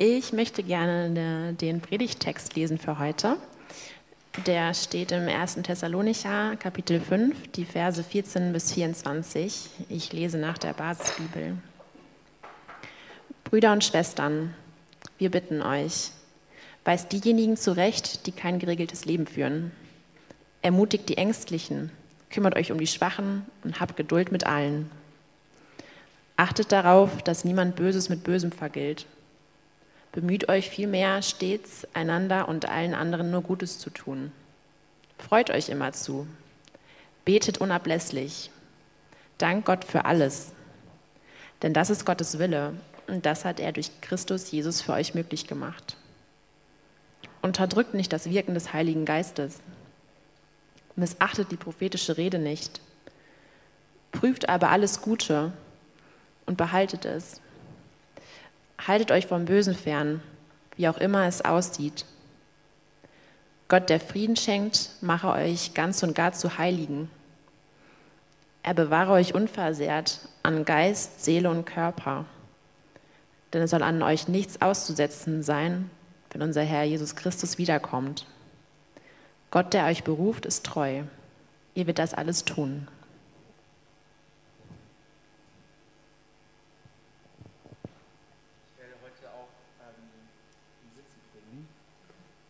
Ich möchte gerne den Predigtext lesen für heute. Der steht im 1. Thessalonicher, Kapitel 5, die Verse 14 bis 24. Ich lese nach der Basisbibel. Brüder und Schwestern, wir bitten euch, weist diejenigen zurecht, die kein geregeltes Leben führen. Ermutigt die Ängstlichen, kümmert euch um die Schwachen und habt Geduld mit allen. Achtet darauf, dass niemand Böses mit Bösem vergilt Bemüht euch vielmehr stets, einander und allen anderen nur Gutes zu tun. Freut euch immer zu. Betet unablässlich. Dank Gott für alles. Denn das ist Gottes Wille und das hat er durch Christus Jesus für euch möglich gemacht. Unterdrückt nicht das Wirken des Heiligen Geistes. Missachtet die prophetische Rede nicht. Prüft aber alles Gute und behaltet es Haltet euch vom Bösen fern, wie auch immer es aussieht. Gott, der Frieden schenkt, mache euch ganz und gar zu Heiligen. Er bewahre euch unversehrt an Geist, Seele und Körper. Denn es soll an euch nichts auszusetzen sein, wenn unser Herr Jesus Christus wiederkommt. Gott, der euch beruft, ist treu. Ihr wird das alles tun.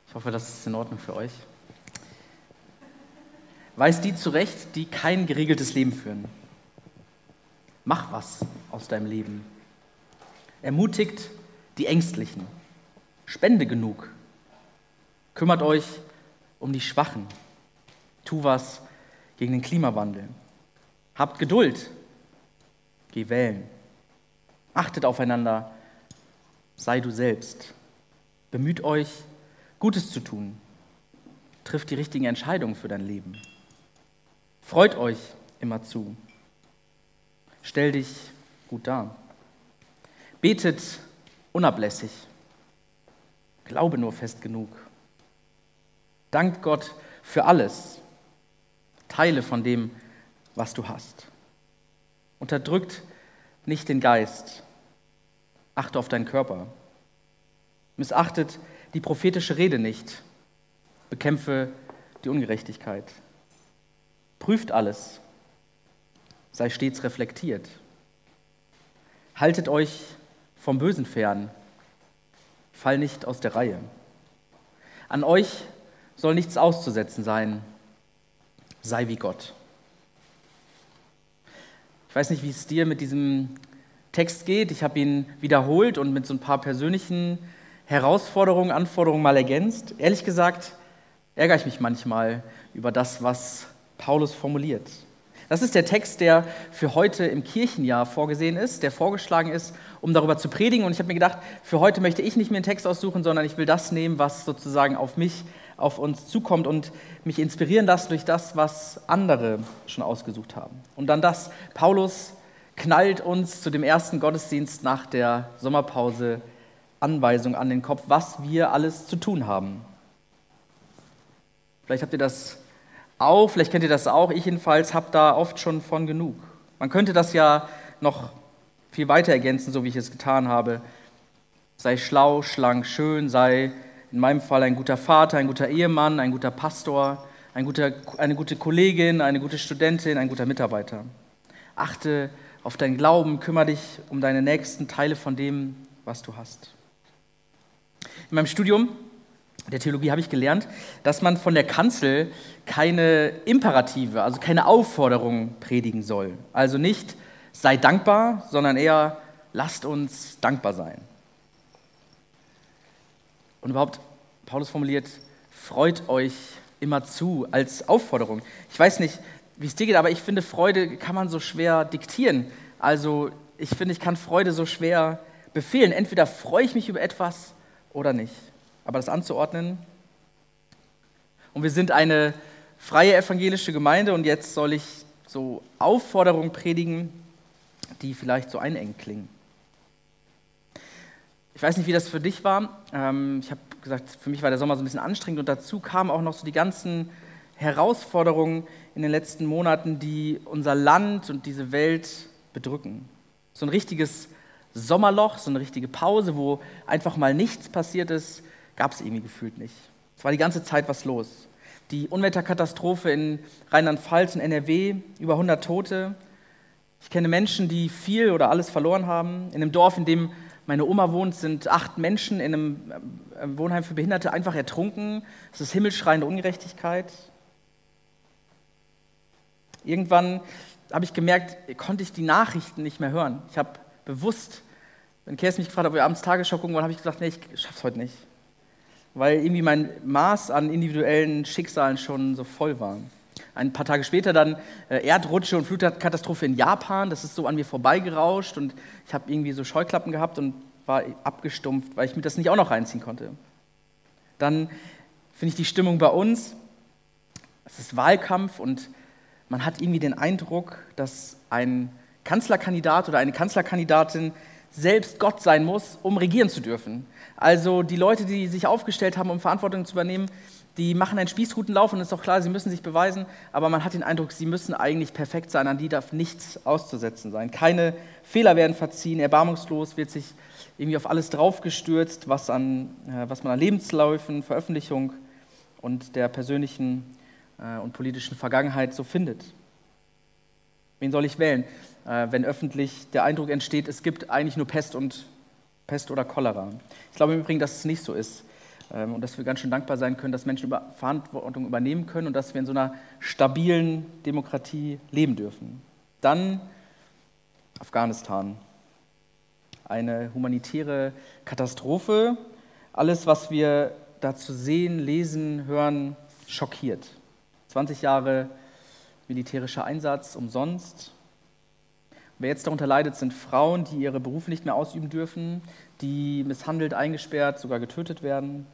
Ich hoffe, das ist in Ordnung für euch. Weiß die zurecht, die kein geregeltes Leben führen. Mach was aus deinem Leben. Ermutigt die Ängstlichen. Spende genug. Kümmert euch um die Schwachen. Tu was gegen den Klimawandel. Habt Geduld. Geh wählen. Achtet aufeinander. Sei du selbst. Bemüht euch Gutes zu tun. Trifft die richtigen Entscheidungen für dein Leben. Freut euch immer zu. Stell dich gut dar. Betet unablässig. Glaube nur fest genug. Dankt Gott für alles. Teile von dem, was du hast. Unterdrückt nicht den Geist. Achte auf deinen Körper. Missachtet die prophetische Rede nicht. Bekämpfe die Ungerechtigkeit. Prüft alles. Sei stets reflektiert. Haltet euch vom Bösen fern. Fall nicht aus der Reihe. An euch soll nichts auszusetzen sein. Sei wie Gott. Ich weiß nicht, wie es dir mit diesem Text geht. Ich habe ihn wiederholt und mit so ein paar persönlichen Herausforderungen, Anforderungen mal ergänzt. Ehrlich gesagt ärgere ich mich manchmal über das, was Paulus formuliert. Das ist der Text, der für heute im Kirchenjahr vorgesehen ist, der vorgeschlagen ist, um darüber zu predigen. Und ich habe mir gedacht, für heute möchte ich nicht mehr einen Text aussuchen, sondern ich will das nehmen, was sozusagen auf mich, auf uns zukommt und mich inspirieren lassen durch das, was andere schon ausgesucht haben. Und dann das, Paulus knallt uns zu dem ersten Gottesdienst nach der Sommerpause Anweisung an den Kopf, was wir alles zu tun haben. Vielleicht habt ihr das auch, vielleicht kennt ihr das auch. Ich jedenfalls habe da oft schon von genug. Man könnte das ja noch viel weiter ergänzen, so wie ich es getan habe. Sei schlau, schlank, schön, sei in meinem Fall ein guter Vater, ein guter Ehemann, ein guter Pastor, ein guter, eine gute Kollegin, eine gute Studentin, ein guter Mitarbeiter. Achte auf deinen Glauben, kümmere dich um deine nächsten Teile von dem, was du hast. In meinem Studium der Theologie habe ich gelernt, dass man von der Kanzel keine Imperative, also keine Aufforderung predigen soll. Also nicht sei dankbar, sondern eher lasst uns dankbar sein. Und überhaupt, Paulus formuliert, freut euch immer zu als Aufforderung. Ich weiß nicht, wie es dir geht, aber ich finde, Freude kann man so schwer diktieren. Also ich finde, ich kann Freude so schwer befehlen. Entweder freue ich mich über etwas oder nicht. Aber das anzuordnen. Und wir sind eine freie evangelische Gemeinde und jetzt soll ich so Aufforderungen predigen, die vielleicht so einengt klingen. Ich weiß nicht, wie das für dich war. Ähm, ich habe gesagt, für mich war der Sommer so ein bisschen anstrengend und dazu kamen auch noch so die ganzen Herausforderungen in den letzten Monaten, die unser Land und diese Welt bedrücken. So ein richtiges Sommerloch, so eine richtige Pause, wo einfach mal nichts passiert ist, gab es irgendwie gefühlt nicht. Es war die ganze Zeit was los. Die Unwetterkatastrophe in Rheinland-Pfalz und NRW, über 100 Tote. Ich kenne Menschen, die viel oder alles verloren haben. In einem Dorf, in dem meine Oma wohnt, sind acht Menschen in einem äh, Wohnheim für Behinderte einfach ertrunken. Es ist himmelschreiende Ungerechtigkeit. Irgendwann habe ich gemerkt, konnte ich die Nachrichten nicht mehr hören. Ich habe bewusst, wenn Kerstin mich gefragt hat, ob wir abends Tagesschau gucken wollen, habe ich gesagt, nee, ich schaff's heute nicht. Weil irgendwie mein Maß an individuellen Schicksalen schon so voll war. Ein paar Tage später dann äh, Erdrutsche und Flutkatastrophe in Japan. Das ist so an mir vorbeigerauscht und ich habe irgendwie so Scheuklappen gehabt und war abgestumpft, weil ich mir das nicht auch noch reinziehen konnte. Dann finde ich die Stimmung bei uns. Es ist Wahlkampf und man hat irgendwie den Eindruck, dass ein Kanzlerkandidat oder eine Kanzlerkandidatin selbst Gott sein muss, um regieren zu dürfen. Also die Leute, die sich aufgestellt haben, um Verantwortung zu übernehmen, die machen einen Spießrutenlauf und es ist auch klar, sie müssen sich beweisen, aber man hat den Eindruck, sie müssen eigentlich perfekt sein, an die darf nichts auszusetzen sein. Keine Fehler werden verziehen, erbarmungslos wird sich irgendwie auf alles draufgestürzt, was, an, äh, was man an Lebensläufen, Veröffentlichung und der persönlichen äh, und politischen Vergangenheit so findet. Wen soll ich wählen, äh, wenn öffentlich der Eindruck entsteht, es gibt eigentlich nur Pest und Pest oder Cholera? Ich glaube im Übrigen, dass es nicht so ist ähm, und dass wir ganz schön dankbar sein können, dass Menschen über Verantwortung übernehmen können und dass wir in so einer stabilen Demokratie leben dürfen. Dann Afghanistan. Eine humanitäre Katastrophe. Alles, was wir dazu sehen, lesen, hören, schockiert. 20 Jahre militärischer Einsatz umsonst. Wer jetzt darunter leidet, sind Frauen, die ihre Berufe nicht mehr ausüben dürfen, die misshandelt, eingesperrt, sogar getötet werden.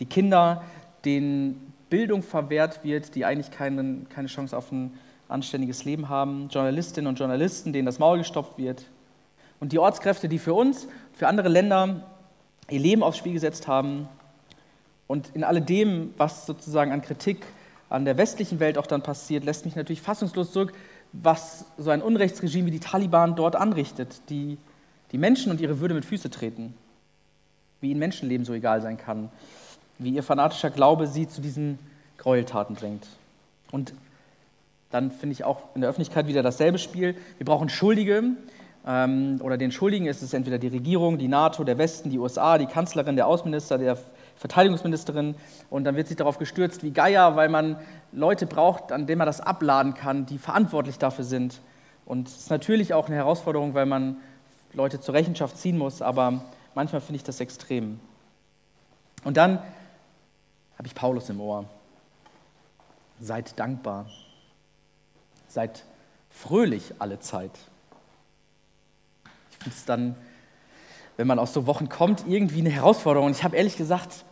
Die Kinder, denen Bildung verwehrt wird, die eigentlich keine, keine Chance auf ein anständiges Leben haben. Journalistinnen und Journalisten, denen das Maul gestopft wird. Und die Ortskräfte, die für uns, für andere Länder ihr Leben aufs Spiel gesetzt haben. Und in alledem, was sozusagen an Kritik an der westlichen Welt auch dann passiert, lässt mich natürlich fassungslos zurück, was so ein Unrechtsregime wie die Taliban dort anrichtet, die die Menschen und ihre Würde mit Füße treten, wie ihnen Menschenleben so egal sein kann, wie ihr fanatischer Glaube sie zu diesen Gräueltaten bringt. Und dann finde ich auch in der Öffentlichkeit wieder dasselbe Spiel. Wir brauchen Schuldige, ähm, oder den Schuldigen ist es entweder die Regierung, die NATO, der Westen, die USA, die Kanzlerin, der Außenminister, der Verteidigungsministerin und dann wird sich darauf gestürzt wie Geier, weil man Leute braucht, an denen man das abladen kann, die verantwortlich dafür sind. Und es ist natürlich auch eine Herausforderung, weil man Leute zur Rechenschaft ziehen muss, aber manchmal finde ich das extrem. Und dann habe ich Paulus im Ohr. Seid dankbar. Seid fröhlich alle Zeit. Ich finde es dann, wenn man aus so Wochen kommt, irgendwie eine Herausforderung. Und ich habe ehrlich gesagt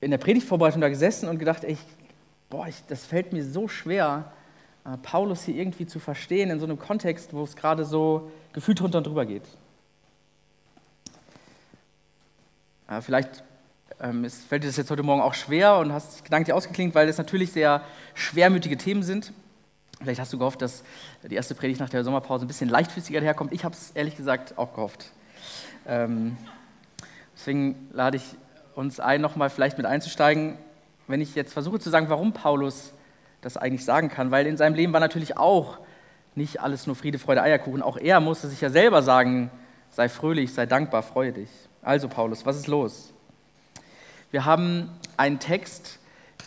in der Predigtvorbereitung da gesessen und gedacht, ey, boah, ich, das fällt mir so schwer, äh, Paulus hier irgendwie zu verstehen in so einem Kontext, wo es gerade so gefühlt drunter und drüber geht. Äh, vielleicht ähm, es fällt dir das jetzt heute Morgen auch schwer und hast gedanklich ausgeklingt, weil das natürlich sehr schwermütige Themen sind. Vielleicht hast du gehofft, dass die erste Predigt nach der Sommerpause ein bisschen leichtfüßiger daherkommt. Ich habe es ehrlich gesagt auch gehofft. Ähm, deswegen lade ich uns ein, nochmal vielleicht mit einzusteigen, wenn ich jetzt versuche zu sagen, warum Paulus das eigentlich sagen kann, weil in seinem Leben war natürlich auch nicht alles nur Friede, Freude, Eierkuchen. Auch er musste sich ja selber sagen, sei fröhlich, sei dankbar, freue dich. Also Paulus, was ist los? Wir haben einen Text,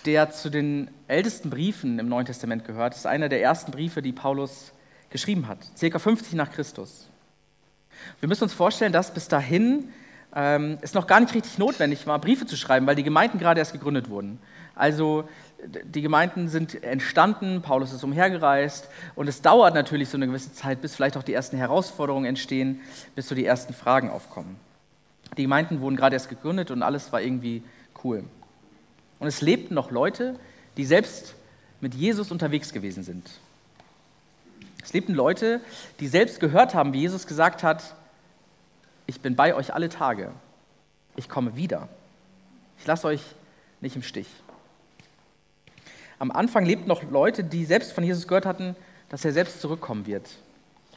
der zu den ältesten Briefen im Neuen Testament gehört. Das ist einer der ersten Briefe, die Paulus geschrieben hat, circa 50 nach Christus. Wir müssen uns vorstellen, dass bis dahin ähm, es noch gar nicht richtig notwendig war, Briefe zu schreiben, weil die Gemeinden gerade erst gegründet wurden. Also die Gemeinden sind entstanden, Paulus ist umhergereist und es dauert natürlich so eine gewisse Zeit, bis vielleicht auch die ersten Herausforderungen entstehen, bis so die ersten Fragen aufkommen. Die Gemeinden wurden gerade erst gegründet und alles war irgendwie cool. Und es lebten noch Leute, die selbst mit Jesus unterwegs gewesen sind. Es lebten Leute, die selbst gehört haben, wie Jesus gesagt hat, ich bin bei euch alle Tage. Ich komme wieder. Ich lasse euch nicht im Stich. Am Anfang lebten noch Leute, die selbst von Jesus gehört hatten, dass er selbst zurückkommen wird.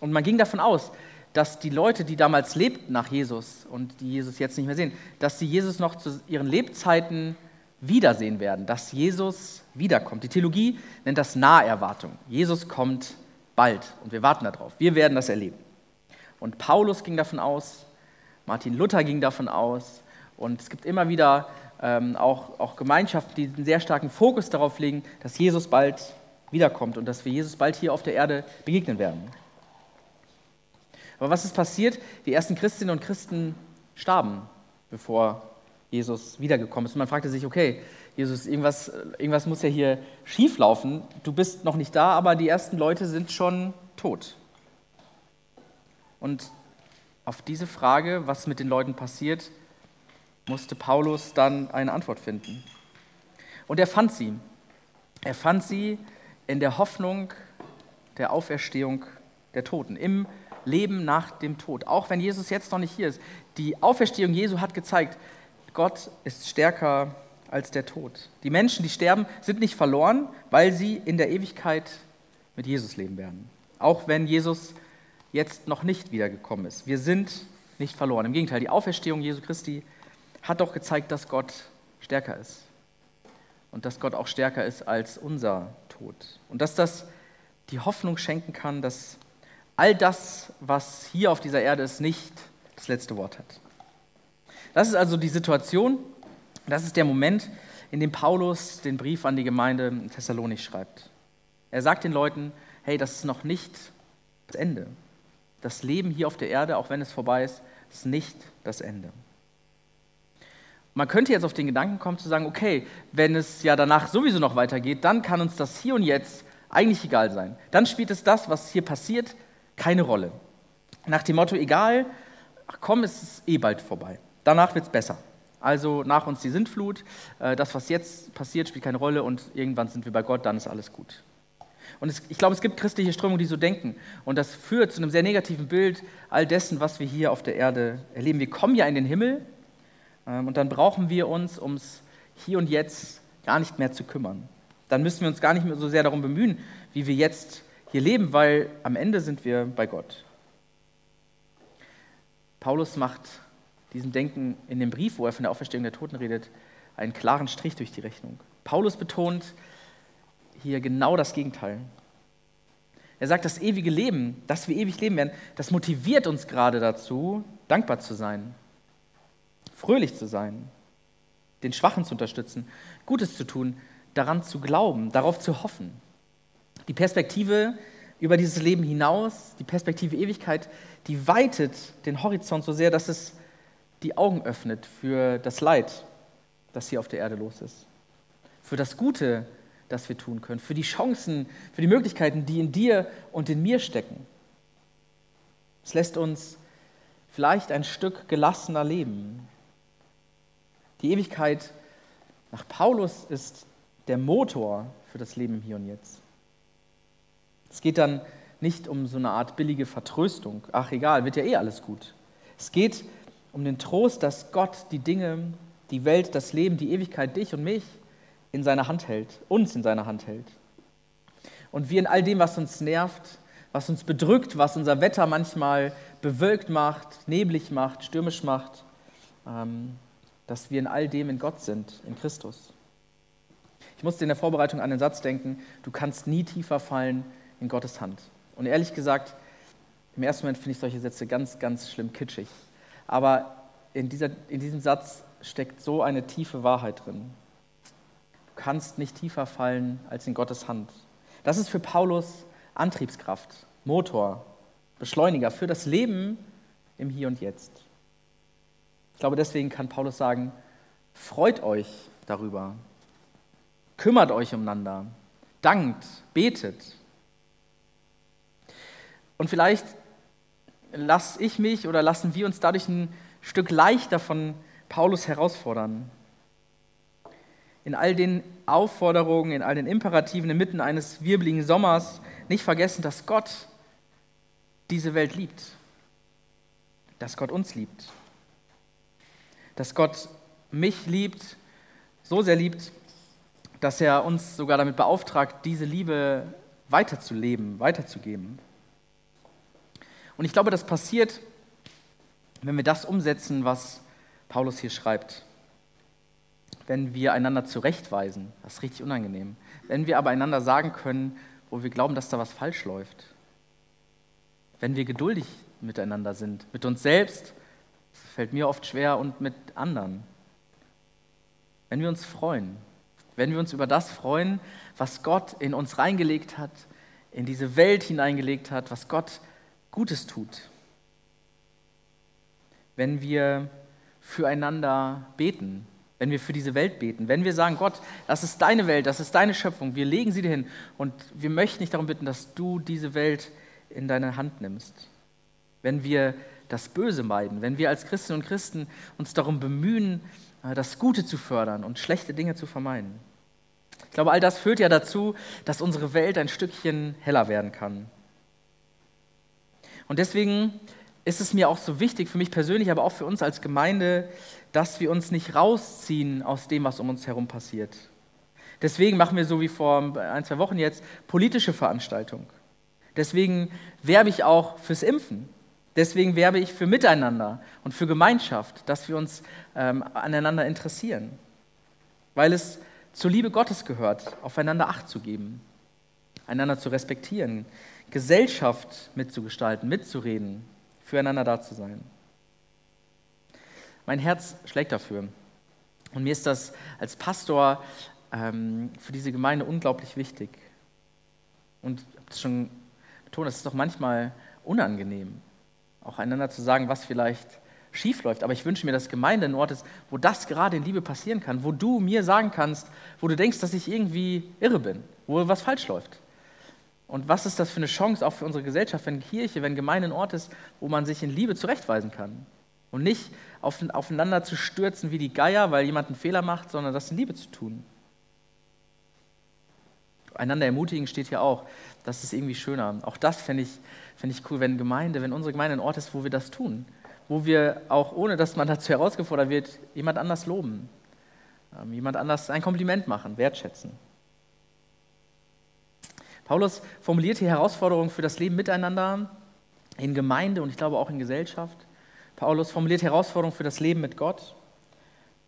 Und man ging davon aus, dass die Leute, die damals lebten nach Jesus und die Jesus jetzt nicht mehr sehen, dass sie Jesus noch zu ihren Lebzeiten wiedersehen werden, dass Jesus wiederkommt. Die Theologie nennt das Naherwartung. Jesus kommt bald und wir warten darauf. Wir werden das erleben. Und Paulus ging davon aus, Martin Luther ging davon aus und es gibt immer wieder ähm, auch, auch Gemeinschaften, die einen sehr starken Fokus darauf legen, dass Jesus bald wiederkommt und dass wir Jesus bald hier auf der Erde begegnen werden. Aber was ist passiert? Die ersten Christinnen und Christen starben, bevor Jesus wiedergekommen ist. Und man fragte sich, okay, Jesus, irgendwas, irgendwas muss ja hier schieflaufen. Du bist noch nicht da, aber die ersten Leute sind schon tot. Und auf diese Frage, was mit den Leuten passiert, musste Paulus dann eine Antwort finden. Und er fand sie. Er fand sie in der Hoffnung der Auferstehung der Toten, im Leben nach dem Tod. Auch wenn Jesus jetzt noch nicht hier ist. Die Auferstehung Jesu hat gezeigt, Gott ist stärker als der Tod. Die Menschen, die sterben, sind nicht verloren, weil sie in der Ewigkeit mit Jesus leben werden. Auch wenn Jesus jetzt noch nicht wiedergekommen ist. Wir sind nicht verloren. Im Gegenteil, die Auferstehung Jesu Christi hat doch gezeigt, dass Gott stärker ist. Und dass Gott auch stärker ist als unser Tod. Und dass das die Hoffnung schenken kann, dass all das, was hier auf dieser Erde ist, nicht das letzte Wort hat. Das ist also die Situation, das ist der Moment, in dem Paulus den Brief an die Gemeinde in Thessalonik schreibt. Er sagt den Leuten, hey, das ist noch nicht das Ende. Das Leben hier auf der Erde, auch wenn es vorbei ist, ist nicht das Ende. Man könnte jetzt auf den Gedanken kommen zu sagen, okay, wenn es ja danach sowieso noch weitergeht, dann kann uns das hier und jetzt eigentlich egal sein. Dann spielt es das, was hier passiert, keine Rolle. Nach dem Motto, egal, ach komm, es ist eh bald vorbei. Danach wird es besser. Also nach uns die Sintflut, äh, das, was jetzt passiert, spielt keine Rolle und irgendwann sind wir bei Gott, dann ist alles gut. Und es, ich glaube, es gibt christliche Strömungen, die so denken. Und das führt zu einem sehr negativen Bild all dessen, was wir hier auf der Erde erleben. Wir kommen ja in den Himmel ähm, und dann brauchen wir uns ums Hier und Jetzt gar nicht mehr zu kümmern. Dann müssen wir uns gar nicht mehr so sehr darum bemühen, wie wir jetzt hier leben, weil am Ende sind wir bei Gott. Paulus macht diesem Denken in dem Brief, wo er von der Auferstehung der Toten redet, einen klaren Strich durch die Rechnung. Paulus betont hier genau das Gegenteil. Er sagt, das ewige Leben, dass wir ewig leben werden, das motiviert uns gerade dazu, dankbar zu sein fröhlich zu sein, den Schwachen zu unterstützen, Gutes zu tun, daran zu glauben, darauf zu hoffen. Die Perspektive über dieses Leben hinaus, die Perspektive Ewigkeit, die weitet den Horizont so sehr, dass es die Augen öffnet für das Leid, das hier auf der Erde los ist, für das Gute, das wir tun können, für die Chancen, für die Möglichkeiten, die in dir und in mir stecken. Es lässt uns vielleicht ein Stück gelassener leben, die Ewigkeit nach Paulus ist der Motor für das Leben hier und jetzt. Es geht dann nicht um so eine Art billige Vertröstung. Ach egal, wird ja eh alles gut. Es geht um den Trost, dass Gott die Dinge, die Welt, das Leben, die Ewigkeit, dich und mich in seiner Hand hält, uns in seiner Hand hält. Und wir in all dem, was uns nervt, was uns bedrückt, was unser Wetter manchmal bewölkt macht, neblig macht, stürmisch macht, ähm, dass wir in all dem in Gott sind, in Christus. Ich musste in der Vorbereitung an den Satz denken, du kannst nie tiefer fallen in Gottes Hand. Und ehrlich gesagt, im ersten Moment finde ich solche Sätze ganz, ganz schlimm kitschig. Aber in, dieser, in diesem Satz steckt so eine tiefe Wahrheit drin. Kannst nicht tiefer fallen als in Gottes Hand. Das ist für Paulus Antriebskraft, Motor, Beschleuniger für das Leben im Hier und Jetzt. Ich glaube, deswegen kann Paulus sagen, freut euch darüber, kümmert euch umeinander, dankt, betet. Und vielleicht lasse ich mich oder lassen wir uns dadurch ein Stück leichter von Paulus herausfordern. In all den Aufforderungen, in all den Imperativen inmitten eines wirbeligen Sommers nicht vergessen, dass Gott diese Welt liebt, dass Gott uns liebt dass Gott mich liebt, so sehr liebt, dass er uns sogar damit beauftragt, diese Liebe weiterzuleben, weiterzugeben. Und ich glaube, das passiert, wenn wir das umsetzen, was Paulus hier schreibt. Wenn wir einander zurechtweisen, das ist richtig unangenehm. Wenn wir aber einander sagen können, wo wir glauben, dass da was falsch läuft. Wenn wir geduldig miteinander sind, mit uns selbst, das fällt mir oft schwer, und mit anderen. Wenn wir uns freuen, wenn wir uns über das freuen, was Gott in uns reingelegt hat, in diese Welt hineingelegt hat, was Gott Gutes tut. Wenn wir füreinander beten, wenn wir für diese Welt beten, wenn wir sagen, Gott, das ist deine Welt, das ist deine Schöpfung, wir legen sie dir hin und wir möchten dich darum bitten, dass du diese Welt in deine Hand nimmst. Wenn wir das Böse meiden, wenn wir als Christinnen und Christen uns darum bemühen, das Gute zu fördern und schlechte Dinge zu vermeiden. Ich glaube, all das führt ja dazu, dass unsere Welt ein Stückchen heller werden kann. Und deswegen ist es mir auch so wichtig, für mich persönlich, aber auch für uns als Gemeinde, dass wir uns nicht rausziehen aus dem, was um uns herum passiert. Deswegen machen wir so wie vor ein, zwei Wochen jetzt politische Veranstaltungen. Deswegen werbe ich auch fürs Impfen. Deswegen werbe ich für Miteinander und für Gemeinschaft, dass wir uns ähm, aneinander interessieren. Weil es zur Liebe Gottes gehört, aufeinander Acht zu geben, einander zu respektieren, Gesellschaft mitzugestalten, mitzureden, füreinander da zu sein. Mein Herz schlägt dafür. Und mir ist das als Pastor ähm, für diese Gemeinde unglaublich wichtig. Und ich habe es schon betont, es ist doch manchmal unangenehm, auch einander zu sagen, was vielleicht schief läuft. Aber ich wünsche mir, dass Gemeinde ein Ort ist, wo das gerade in Liebe passieren kann, wo du mir sagen kannst, wo du denkst, dass ich irgendwie irre bin, wo was falsch läuft. Und was ist das für eine Chance auch für unsere Gesellschaft, wenn Kirche, wenn Gemeinde ein Ort ist, wo man sich in Liebe zurechtweisen kann? Und nicht auf, aufeinander zu stürzen wie die Geier, weil jemand einen Fehler macht, sondern das in Liebe zu tun. Einander ermutigen steht hier auch. Das ist irgendwie schöner. Auch das fände ich, fänd ich cool, wenn Gemeinde, wenn unsere Gemeinde ein Ort ist, wo wir das tun wo wir auch, ohne dass man dazu herausgefordert wird, jemand anders loben, ähm, jemand anders ein Kompliment machen, wertschätzen. Paulus formuliert hier Herausforderungen für das Leben miteinander in Gemeinde und ich glaube auch in Gesellschaft. Paulus formuliert Herausforderungen für das Leben mit Gott.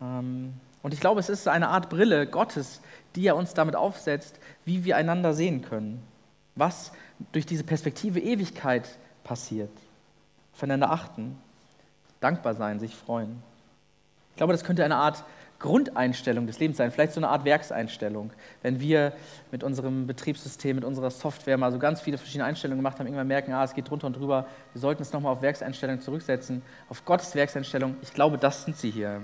Ähm, und ich glaube, es ist eine Art Brille Gottes, die er uns damit aufsetzt, wie wir einander sehen können. Was durch diese Perspektive Ewigkeit passiert. Aufeinander achten dankbar sein, sich freuen. Ich glaube, das könnte eine Art Grundeinstellung des Lebens sein, vielleicht so eine Art Werkseinstellung. Wenn wir mit unserem Betriebssystem, mit unserer Software mal so ganz viele verschiedene Einstellungen gemacht haben, irgendwann merken, ah, es geht drunter und drüber, wir sollten es nochmal auf Werkseinstellung zurücksetzen, auf Gottes Werkseinstellung. Ich glaube, das sind sie hier.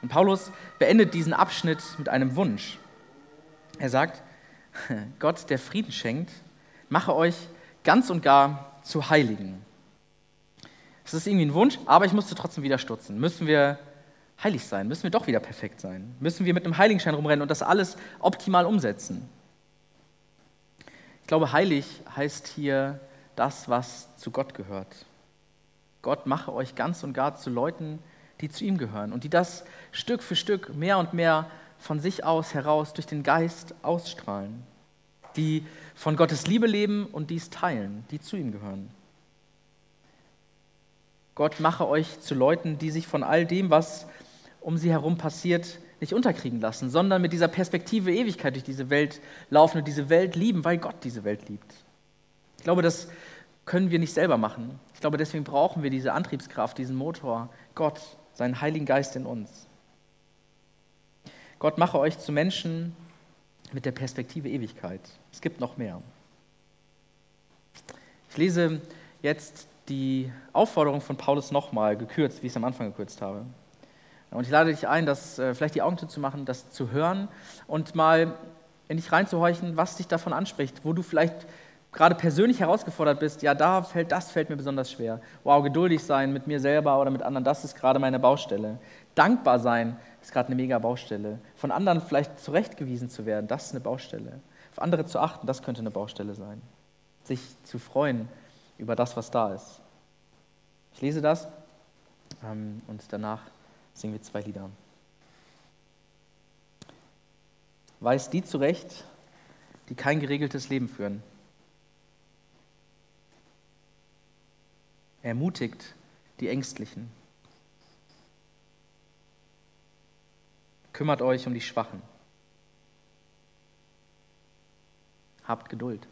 Und Paulus beendet diesen Abschnitt mit einem Wunsch. Er sagt, Gott, der Frieden schenkt, mache euch ganz und gar zu Heiligen. Es ist irgendwie ein Wunsch, aber ich musste trotzdem wieder stutzen. Müssen wir heilig sein? Müssen wir doch wieder perfekt sein? Müssen wir mit einem Heiligenschein rumrennen und das alles optimal umsetzen? Ich glaube, heilig heißt hier das, was zu Gott gehört. Gott mache euch ganz und gar zu Leuten, die zu ihm gehören und die das Stück für Stück mehr und mehr von sich aus heraus durch den Geist ausstrahlen, die von Gottes Liebe leben und dies teilen, die zu ihm gehören. Gott mache euch zu Leuten, die sich von all dem, was um sie herum passiert, nicht unterkriegen lassen, sondern mit dieser Perspektive Ewigkeit durch diese Welt laufen und diese Welt lieben, weil Gott diese Welt liebt. Ich glaube, das können wir nicht selber machen. Ich glaube, deswegen brauchen wir diese Antriebskraft, diesen Motor, Gott, seinen Heiligen Geist in uns. Gott mache euch zu Menschen mit der Perspektive Ewigkeit. Es gibt noch mehr. Ich lese jetzt die Aufforderung von Paulus nochmal gekürzt, wie ich es am Anfang gekürzt habe. Und ich lade dich ein, das äh, vielleicht die Augen zu machen, das zu hören und mal in dich reinzuhorchen, was dich davon anspricht, wo du vielleicht gerade persönlich herausgefordert bist, ja, da fällt das fällt mir besonders schwer. Wow, geduldig sein mit mir selber oder mit anderen, das ist gerade meine Baustelle. Dankbar sein ist gerade eine mega Baustelle. Von anderen vielleicht zurechtgewiesen zu werden, das ist eine Baustelle. Auf andere zu achten, das könnte eine Baustelle sein. Sich zu freuen über das, was da ist. Ich lese das ähm, und danach singen wir zwei Lieder. Weiß die zurecht, die kein geregeltes Leben führen. Ermutigt die Ängstlichen. Kümmert euch um die Schwachen. Habt Geduld.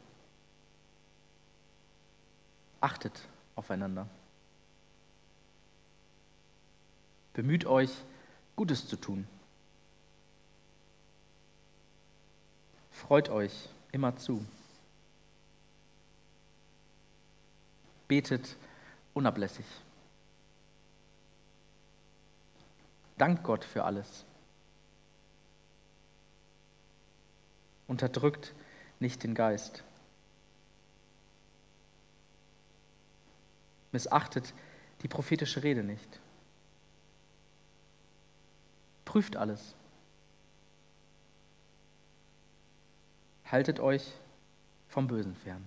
Achtet aufeinander. Bemüht euch, Gutes zu tun. Freut euch immer zu. Betet unablässig. Dankt Gott für alles. Unterdrückt nicht den Geist. Missachtet die prophetische Rede nicht. Prüft alles. Haltet euch vom Bösen fern.